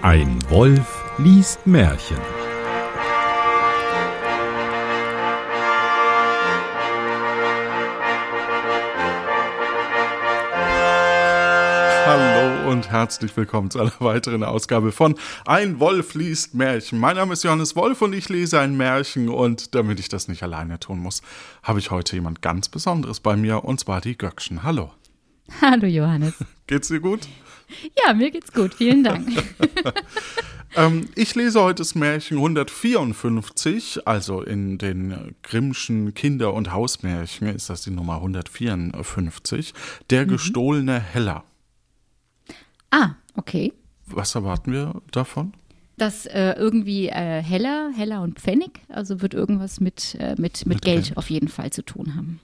Ein Wolf liest Märchen. Hallo und herzlich willkommen zu einer weiteren Ausgabe von Ein Wolf liest Märchen. Mein Name ist Johannes Wolf und ich lese ein Märchen und damit ich das nicht alleine tun muss, habe ich heute jemand ganz Besonderes bei mir und zwar die Göckchen. Hallo. Hallo Johannes. Geht's dir gut? Ja, mir geht's gut. Vielen Dank. ähm, ich lese heute das Märchen 154, also in den Grimmschen Kinder- und Hausmärchen ist das die Nummer 154, Der gestohlene Heller. Ah, okay. Was erwarten wir davon? Das äh, irgendwie äh, Heller, Heller und Pfennig, also wird irgendwas mit, äh, mit, mit, Mit Geld, Geld. auf jeden Fall zu tun haben,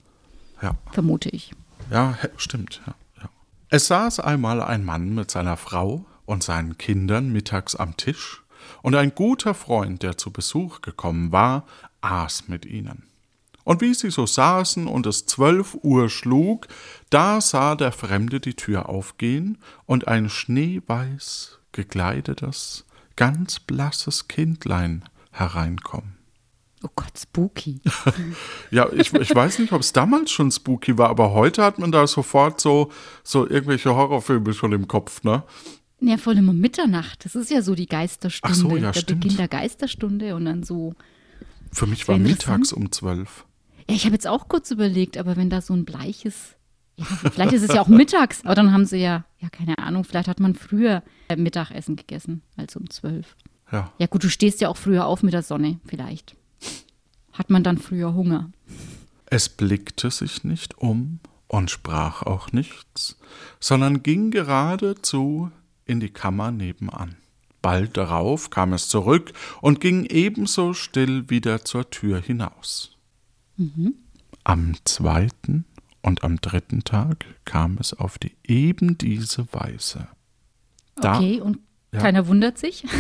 Ja. vermute ich. Ja, stimmt. Ja, ja. Es saß einmal ein Mann mit seiner Frau und seinen Kindern mittags am Tisch, und ein guter Freund, der zu Besuch gekommen war, aß mit ihnen. Und wie sie so saßen und es zwölf Uhr schlug, da sah der Fremde die Tür aufgehen und ein schneeweiß gekleidetes, ganz blasses Kindlein hereinkommen. Oh Gott, spooky. Ja, ich, ich weiß nicht, ob es damals schon spooky war, aber heute hat man da sofort so, so irgendwelche Horrorfilme schon im Kopf, ne? Ja, voll immer Mitternacht. Das ist ja so die Geisterstunde. Ach so, ja, der stimmt. Beginn der Geisterstunde und dann so. Für mich war mittags um zwölf. Ja, ich habe jetzt auch kurz überlegt, aber wenn da so ein bleiches. Ja, vielleicht ist es ja auch mittags, aber dann haben sie ja, ja, keine Ahnung, vielleicht hat man früher äh, Mittagessen gegessen als um zwölf. Ja. Ja, gut, du stehst ja auch früher auf mit der Sonne, vielleicht. Hat man dann früher Hunger? Es blickte sich nicht um und sprach auch nichts, sondern ging geradezu in die Kammer nebenan. Bald darauf kam es zurück und ging ebenso still wieder zur Tür hinaus. Am zweiten und am dritten Tag kam es auf die eben diese Weise. Da- Okay, und Ja. keiner wundert sich?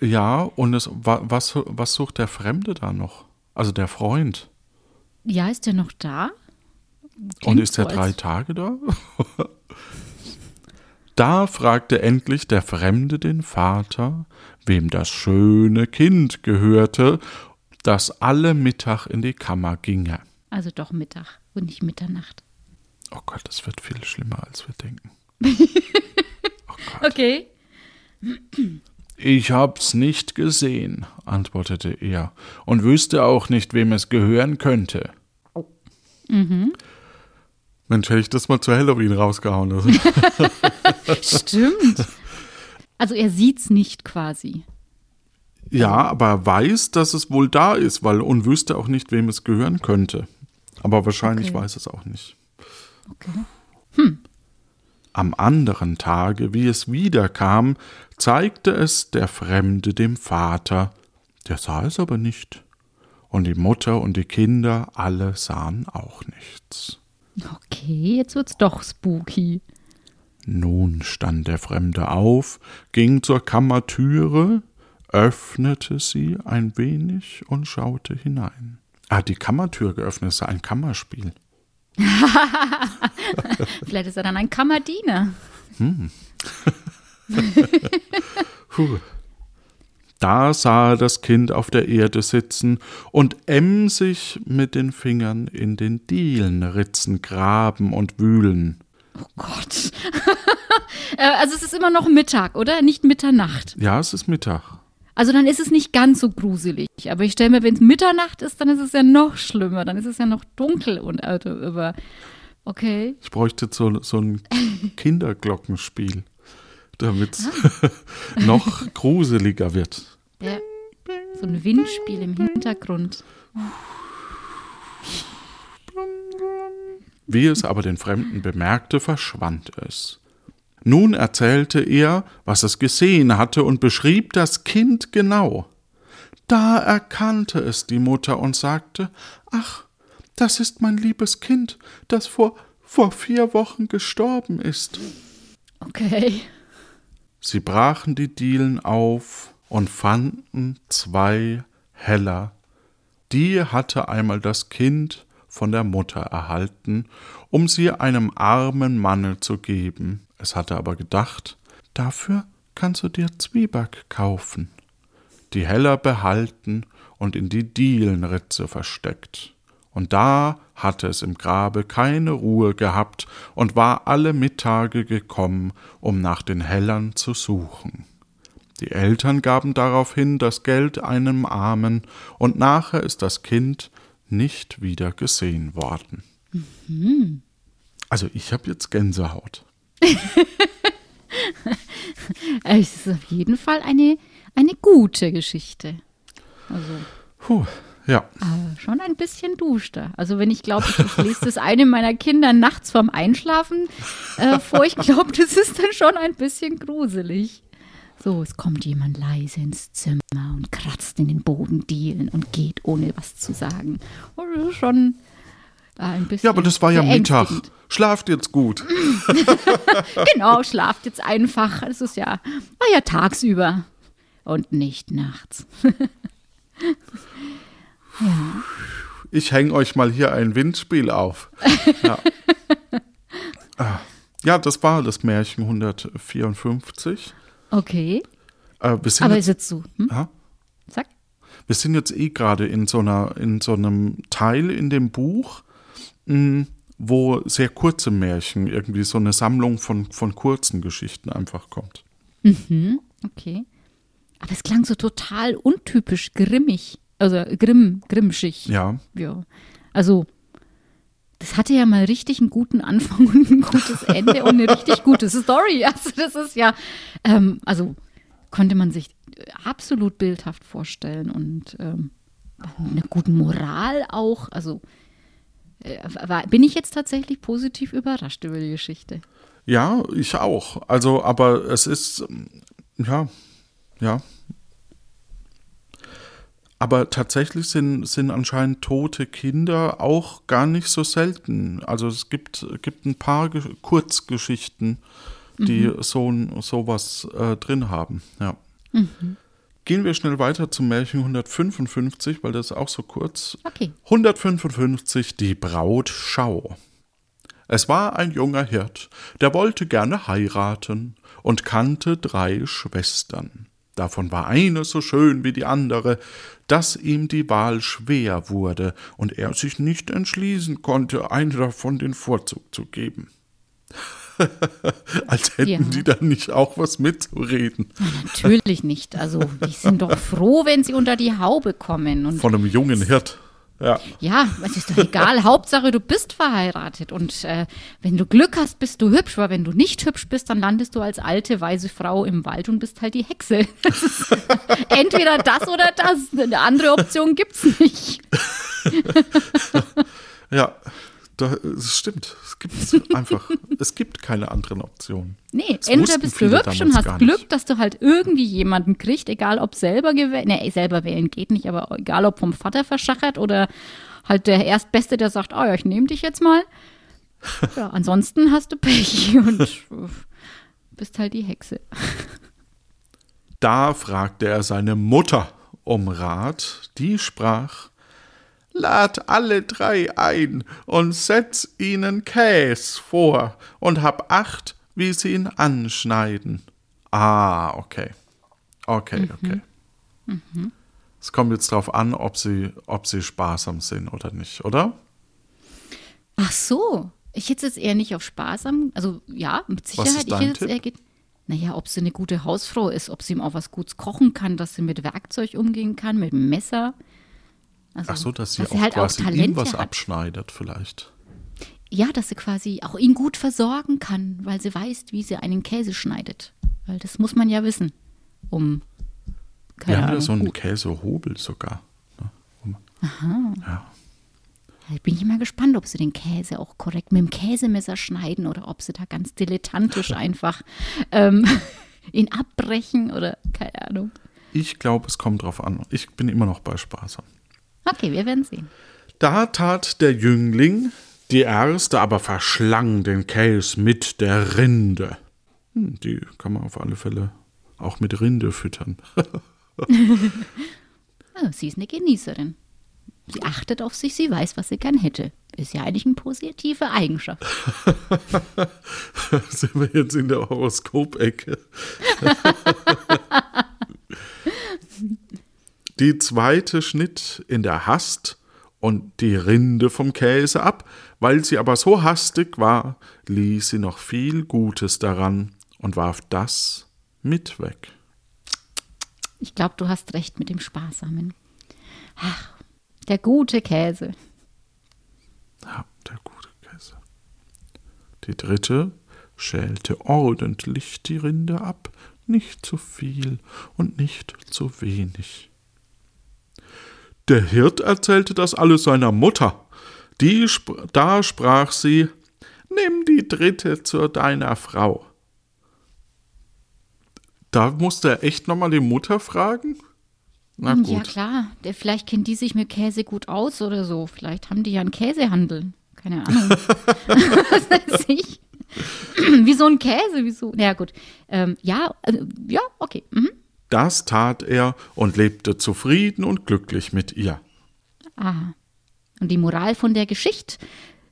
Ja, und es, wa- was, was sucht der Fremde da noch? Also der Freund. Ja, ist der noch da? Und Klingt ist er so, drei Tage da? da fragte endlich der Fremde den Vater, wem das schöne Kind gehörte, das alle Mittag in die Kammer ginge. Also doch Mittag und nicht Mitternacht. Oh Gott, das wird viel schlimmer, als wir denken. Okay. Ich hab's nicht gesehen, antwortete er, und wüsste auch nicht, wem es gehören könnte. Mensch, hätte ich das mal zu Halloween rausgehauen. Also. Stimmt. Also er sieht's nicht quasi. Ja, aber er weiß, dass es wohl da ist, weil und wüsste auch nicht, wem es gehören könnte. Aber wahrscheinlich Okay. weiß es auch nicht. Okay. Am anderen Tage, wie es wiederkam, zeigte es der Fremde dem Vater, der sah es aber nicht. Und die Mutter und die Kinder alle sahen auch nichts. Okay, jetzt wird's doch spooky. Nun stand der Fremde auf, ging zur Kammertüre, öffnete sie ein wenig und schaute hinein. Er hat die Kammertür geöffnet, es ist ein Kammerspiel. Vielleicht ist er dann ein Kammerdiener. Puh. Da sah er das Kind auf der Erde sitzen und emsig mit den Fingern in den Dielenritzen graben und wühlen. Oh Gott. Äh, also es ist immer noch Mittag, oder? Nicht Mitternacht. Ja, es ist Mittag. Also dann ist es nicht ganz so gruselig. Aber ich stelle mir, wenn es Mitternacht ist, dann ist es ja noch schlimmer. Dann ist es ja noch dunkel und also über. Okay. Ich bräuchte so, so ein Kinderglockenspiel, damit es noch gruseliger wird. Ja. So ein Windspiel im Hintergrund. Wie es aber den Fremden bemerkte, verschwand es. Nun erzählte er, was es gesehen hatte, und beschrieb das Kind genau. Da erkannte es die Mutter und sagte Ach, das ist mein liebes Kind, das vor, vor vier Wochen gestorben ist. Okay. Sie brachen die Dielen auf und fanden zwei Heller. Die hatte einmal das Kind von der Mutter erhalten, um sie einem armen Manne zu geben. Es hatte aber gedacht, dafür kannst du dir Zwieback kaufen, die Heller behalten und in die Dielenritze versteckt. Und da hatte es im Grabe keine Ruhe gehabt und war alle Mittage gekommen, um nach den Hellern zu suchen. Die Eltern gaben daraufhin das Geld einem Armen, und nachher ist das Kind nicht wieder gesehen worden. Mhm. Also ich habe jetzt Gänsehaut. es ist auf jeden Fall eine, eine gute Geschichte. Also. Puh, ja. Aber schon ein bisschen duster. Also wenn ich glaube, ich, lese das eine meiner Kinder nachts vorm Einschlafen äh, vor, ich glaube, das ist dann schon ein bisschen gruselig. So, es kommt jemand leise ins Zimmer und kratzt in den Bodendielen und geht, ohne was zu sagen. Und das ist schon äh, ein bisschen. Ja, aber das war ja Mittag. Schlaft jetzt gut. genau, schlaft jetzt einfach. Es ist ja, war ja tagsüber und nicht nachts. ja. Ich hänge euch mal hier ein Windspiel auf. Ja. Ah. ja, das war das Märchen 154. Okay. Äh, Aber jetzt, ist jetzt so. Hm? Ja? Sag. Wir sind jetzt eh gerade in so einer, in so einem Teil in dem Buch, mh, hm, wo sehr kurze Märchen, irgendwie so eine Sammlung von, von kurzen Geschichten einfach kommt. Mhm, okay. Aber es klang so total untypisch grimmig. Also grimm, grimmschig. Ja. Ja. Also das hatte ja mal richtig einen guten Anfang und ein gutes Ende und eine richtig gute Story. Also das ist ja, ähm, also konnte man sich absolut bildhaft vorstellen und ähm, eine gute Moral auch. Also äh, war, bin ich jetzt tatsächlich positiv überrascht über die Geschichte. Ja, ich auch. Also, aber es ist, ja, ja, aber tatsächlich sind, sind anscheinend tote Kinder auch gar nicht so selten. Also es gibt, gibt ein paar Ge Kurzgeschichten, die mhm. so sowas äh, drin haben. Ja. Mhm. Gehen wir schnell weiter zum Märchen 155, weil das ist auch so kurz. Okay. 155, die Braut Schau. Es war ein junger Hirt, der wollte gerne heiraten und kannte drei Schwestern. Davon war eine so schön wie die andere, dass ihm die Wahl schwer wurde und er sich nicht entschließen konnte, eine davon den Vorzug zu geben. Als hätten ja. die dann nicht auch was mitzureden. natürlich nicht. Also, die sind doch froh, wenn sie unter die Haube kommen. Und Von einem jungen Hirt. Ja. ja, es ist doch egal. Hauptsache, du bist verheiratet. Und äh, wenn du Glück hast, bist du hübsch. Aber wenn du nicht hübsch bist, dann landest du als alte, weise Frau im Wald und bist halt die Hexe. entweder das oder das. Eine andere Option gibt es nicht. ja, das stimmt. Es gibt einfach, es gibt keine anderen Optionen. Nee, das entweder bist du hübsch und hast Glück, dass du halt irgendwie jemanden kriegst, egal ob selber gewählt, nee, selber wählen geht nicht, aber egal ob vom Vater verschachert oder halt der Erstbeste, der sagt, oh ja, ich nehme dich jetzt mal. Ja, ansonsten hast du Pech und bist halt die Hexe. Da fragte er seine Mutter um Rat, die sprach, lad alle drei ein und setz ihnen Käs vor und hab Acht, wie sie ihn anschneiden. Ah, okay. Okay, mhm. okay. Mhm. Es kommt jetzt darauf an, ob sie, ob sie sparsam sind oder nicht, oder? Ach so. Ich hätte jetzt eher nicht auf sparsam, also ja, mit Sicherheit. Was ist dein ich jetzt eher naja, ob sie eine gute Hausfrau ist, ob sie ihm auch was Gutes kochen kann, dass sie mit Werkzeug umgehen kann, mit Messer. Also, Ach so, dass sie dass auch halt quasi auch ihm was hat. abschneidet vielleicht. Ja, dass sie quasi auch ihn gut versorgen kann, weil sie weiß, wie sie einen Käse schneidet. Weil das muss man ja wissen, um keine Wir haben ja so einen Käsehobel sogar. Ne? Um, Aha. Ja. Da bin ich mal gespannt, ob sie den Käse auch korrekt mit dem Käsemesser schneiden oder ob sie da ganz dilettantisch einfach ähm, ihn abbrechen oder keine Ahnung. Ich glaube, es kommt drauf an. Ich bin immer noch bei sparsam. Okay, wir werden sehen. Da tat der Jüngling, die erste aber verschlang den Käse mit der Rinde. Hm, die kann man auf alle Fälle auch mit Rinde füttern. oh, sie ist eine Genießerin. Sie achtet auf sich, sie weiß, was sie gern hätte. ist ja eigentlich eine positive Eigenschaft. Sind wir jetzt in der Horoskopecke? die zweite schnitt in der Hast und die Rinde vom Käse ab, weil sie aber so hastig war, ließ sie noch viel Gutes daran und warf das mit weg. Ich glaube, du hast recht mit dem Sparsamen. Ach, der gute Käse. Ja, der gute Käse. Die dritte schälte ordentlich die Rinde ab, nicht zu viel und nicht zu wenig. Der Hirt erzählte das alles seiner Mutter. Die, sp da sprach sie, Nimm die dritte zu deiner Frau. Da musste er echt nochmal die Mutter fragen? Na gut. Ja, klar. Vielleicht kennt die sich mit Käse gut aus oder so. Vielleicht haben die ja einen Käsehandel. Keine Ahnung. Was weiß ich. wie so ein Käse, wie so. Ja, gut. Ähm, ja, äh, ja, okay. Mhm. Das tat er und lebte zufrieden und glücklich mit ihr. Aha. Und die Moral von der Geschichte?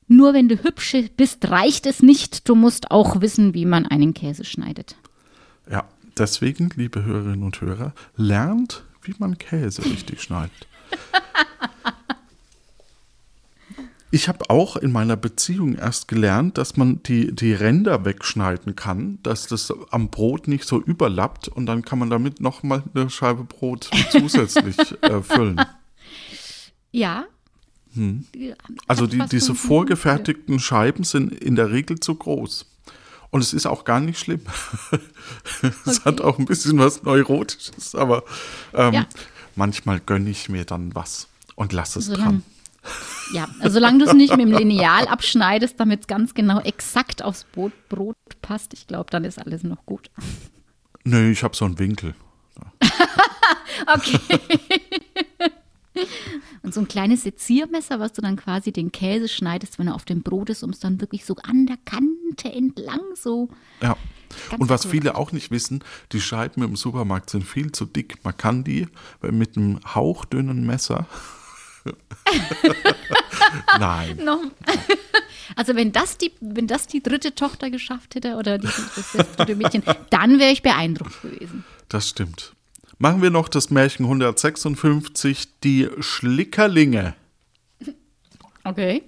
Nur wenn du hübsch bist, reicht es nicht. Du musst auch wissen, wie man einen Käse schneidet. Ja, deswegen, liebe Hörerinnen und Hörer, lernt, wie man Käse richtig schneidet. Ich habe auch in meiner Beziehung erst gelernt, dass man die, die Ränder wegschneiden kann, dass das am Brot nicht so überlappt und dann kann man damit nochmal eine Scheibe Brot zusätzlich äh, füllen. Ja. Hm. Also die, diese vorgefertigten Scheiben sind in der Regel zu groß. Und es ist auch gar nicht schlimm. es hat auch ein bisschen was Neurotisches, aber ähm, Ja. manchmal gönne ich mir dann was und lasse es Solange- dran. Ja, also solange du es nicht mit dem Lineal abschneidest, damit es ganz genau exakt aufs Brot, Brot passt, ich glaube, dann ist alles noch gut. Nö, ich habe so einen Winkel. Okay. Und so ein kleines Seziermesser, was du dann quasi den Käse schneidest, wenn er auf dem Brot ist, um es dann wirklich so an der Kante entlang so. Ja. Und was cool. viele auch nicht wissen, die Scheiben im Supermarkt sind viel zu dick. Man kann die mit einem hauchdünnen Messer. Nein. Noch. Also wenn das die, wenn das die dritte Tochter geschafft hätte oder die, das, das dritte Mädchen, dann wäre ich beeindruckt gewesen. Das stimmt. Machen wir noch das Märchen 156, die Schlickerlinge. Okay.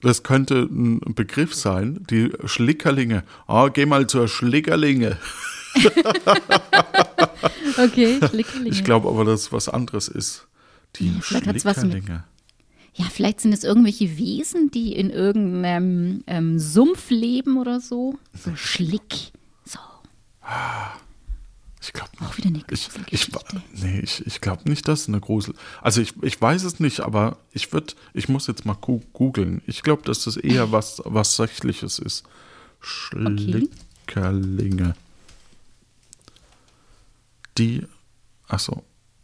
Das könnte ein Begriff sein, die Schlickerlinge. Ah, geh mal zur Schlickerlinge. Okay, Schlickerlinge. Ich glaube aber, dass es was anderes ist. Die vielleicht hat's was mit- Schlickerlinge. Ja, vielleicht sind es irgendwelche Wesen, die in irgendeinem ähm, Sumpf leben oder so. So Schlick. So, Ich glaube auch wieder eine Ich, ich, nee, ich, ich glaube nicht, dass es eine Grusel. Also ich, ich weiß es nicht, aber ich würde, ich muss jetzt mal googeln. Ich glaube, dass das eher was, was Sächliches ist. Schlickerlinge. Die, achso,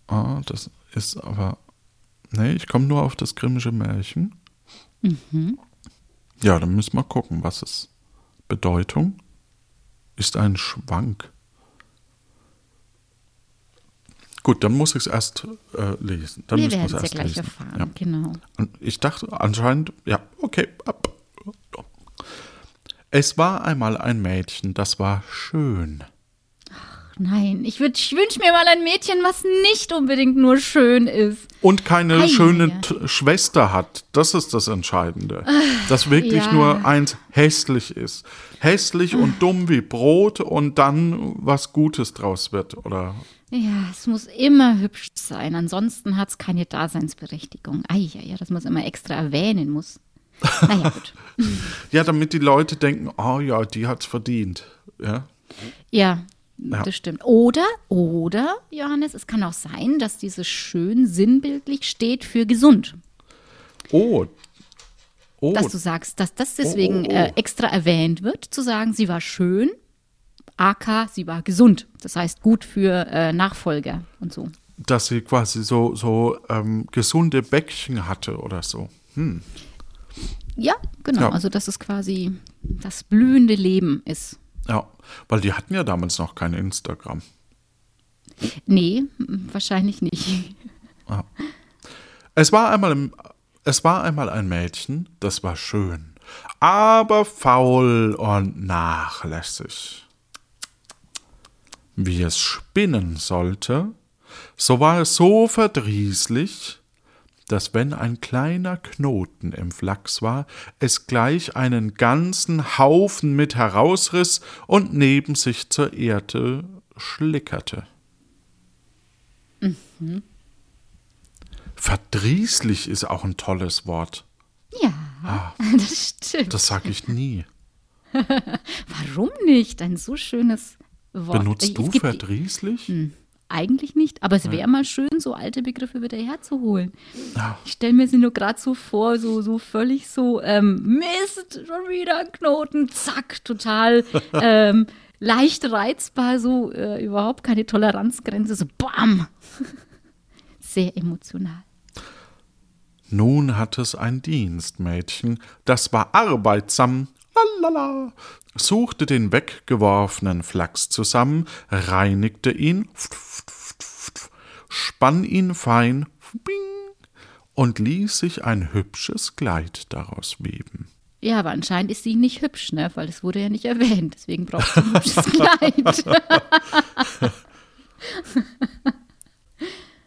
ah, das ist aber, nee, ich komme nur auf das grimmische Märchen. Ja, dann müssen wir gucken, was es Bedeutung ist ein Schwank. Gut, dann muss ich es erst äh, lesen. Dann Wir werden es ja erst gleich lesen. erfahren, Ja. genau. Und ich dachte anscheinend, ja, okay. ab. Es war einmal ein Mädchen, das war schön. Nein, ich, würd- ich wünsche mir mal ein Mädchen, was nicht unbedingt nur schön ist. Und keine Ei, schöne. T- Schwester hat. Das ist das Entscheidende. Dass wirklich ja. nur eins hässlich ist. Hässlich und dumm wie Brot und dann was Gutes draus wird. Oder Ja, es muss immer hübsch sein, ansonsten hat es keine Daseinsberechtigung. Ei, ja, ja, dass man es immer extra erwähnen muss. Naja, gut. ja, damit die Leute denken, oh ja, die hat's verdient. Ja. Ja, Ja. das stimmt. Oder, oder, Johannes, es kann auch sein, dass dieses schön sinnbildlich steht für gesund. Oh. Oh. Dass du sagst, dass das deswegen Oh, oh, oh. Äh, extra erwähnt wird, zu sagen, sie war schön, AK, sie war gesund. Das heißt, gut für äh, Nachfolger und so. dass sie quasi so, so ähm, gesunde Bäckchen hatte oder so. Hm. Ja, genau. Ja. Also, dass es quasi das blühende Leben ist. Ja, weil die hatten ja damals noch kein Instagram. Nee, wahrscheinlich nicht. Es war einmal im, Es war einmal ein Mädchen, das war schön, aber faul und nachlässig. Wie es spinnen sollte, so war es so verdrießlich, dass wenn ein kleiner Knoten im Flachs war, es gleich einen ganzen Haufen mit herausriss und neben sich zur Erde schlickerte. Mhm. Verdrießlich ist auch ein tolles Wort. Ja, ah, das stimmt. Das sage ich nie. Warum nicht? Ein so schönes Wort. Benutzt du verdrießlich? Hm, eigentlich nicht, aber es wäre mal schön, so alte Begriffe wieder herzuholen. Ich stelle mir sie nur gerade so vor, so, so völlig so, ähm, Mist, schon wieder ein Knoten, zack, total ähm, leicht reizbar, so äh, überhaupt keine Toleranzgrenze, so bam. Sehr emotional. Nun hat es ein Dienstmädchen, das war arbeitsam, lalala, suchte den weggeworfenen Flachs zusammen, reinigte ihn, spann ihn fein und ließ sich ein hübsches Kleid daraus weben. Ja, aber anscheinend ist sie nicht hübsch, ne? Weil das wurde ja nicht erwähnt. Deswegen braucht sie ein hübsches Kleid.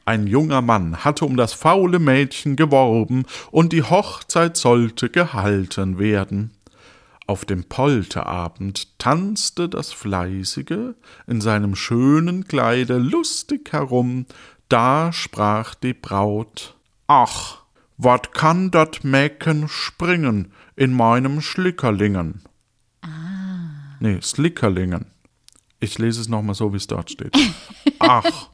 Ein junger Mann hatte um das faule Mädchen geworben, und die Hochzeit sollte gehalten werden. Auf dem Polterabend tanzte das Fleißige in seinem schönen Kleide lustig herum, da sprach die Braut Ach, wat kann dat Mäken springen, in meinem Schlickerlingen. Ah. Nee, Slickerlingen. Ich lese es nochmal so, wie es dort steht. Ach,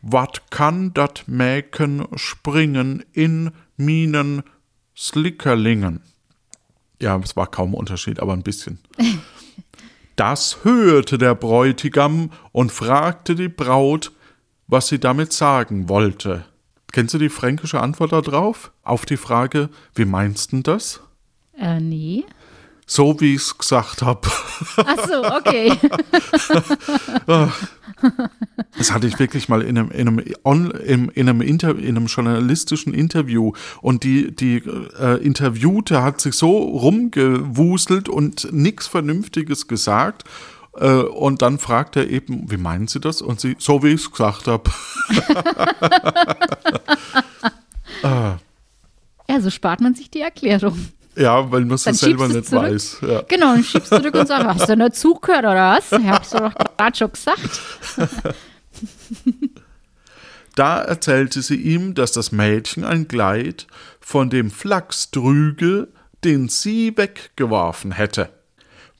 wat kann dat Mäken springen in minen Slickerlingen? Ja, es war kaum Unterschied, aber ein bisschen. Das hörte der Bräutigam und fragte die Braut, was sie damit sagen wollte. Kennst du die fränkische Antwort darauf? Auf die Frage, wie meinst du das? Äh, nee. So wie ich es gesagt habe. Ach so, okay. das hatte ich wirklich mal in einem, in einem, on, in, in einem, Inter, in einem journalistischen Interview und die, die äh, Interviewte hat sich so rumgewuselt und nichts Vernünftiges gesagt. Äh, und dann fragt er eben, wie meinen Sie das? Und sie, so wie ich es gesagt habe. ah. Ja, so spart man sich die Erklärung. Ja, weil man es selber nicht zurück. weiß. Ja. Genau, dann schiebst du zurück und sagst, hast du nicht zugehört oder was? Ich hab's doch gerade schon gesagt. Da erzählte sie ihm, dass das Mädchen ein Kleid von dem Flachs trüge, den sie weggeworfen hätte.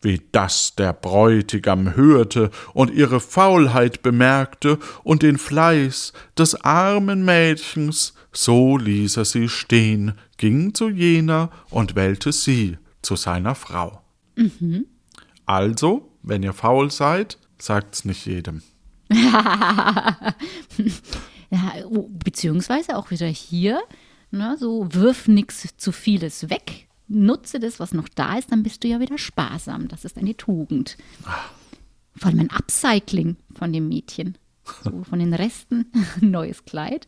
Wie das der Bräutigam hörte und ihre Faulheit bemerkte und den Fleiß des armen Mädchens, so ließ er sie stehen, ging zu jener und wählte sie zu seiner Frau. Mhm. Also, wenn ihr faul seid, sagt's nicht jedem. ja, oh, beziehungsweise auch wieder hier, ne, so wirf nichts zu vieles weg, nutze das, was noch da ist, dann bist du ja wieder sparsam. Das ist eine Tugend. Vor allem ein Upcycling von dem Mädchen. So von den Resten, neues Kleid.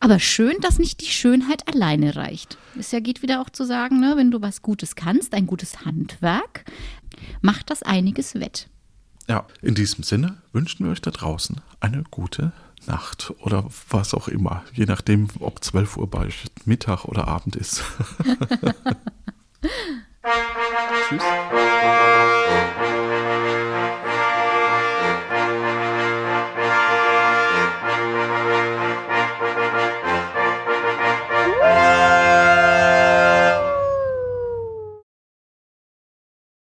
Aber schön, dass nicht die Schönheit alleine reicht. Es ja geht wieder auch zu sagen, ne, wenn du was Gutes kannst, ein gutes Handwerk, macht das einiges wett. Ja, in diesem Sinne wünschen wir euch da draußen eine gute Nacht oder was auch immer, je nachdem, ob 12 Uhr bei euch Mittag oder Abend ist. Tschüss.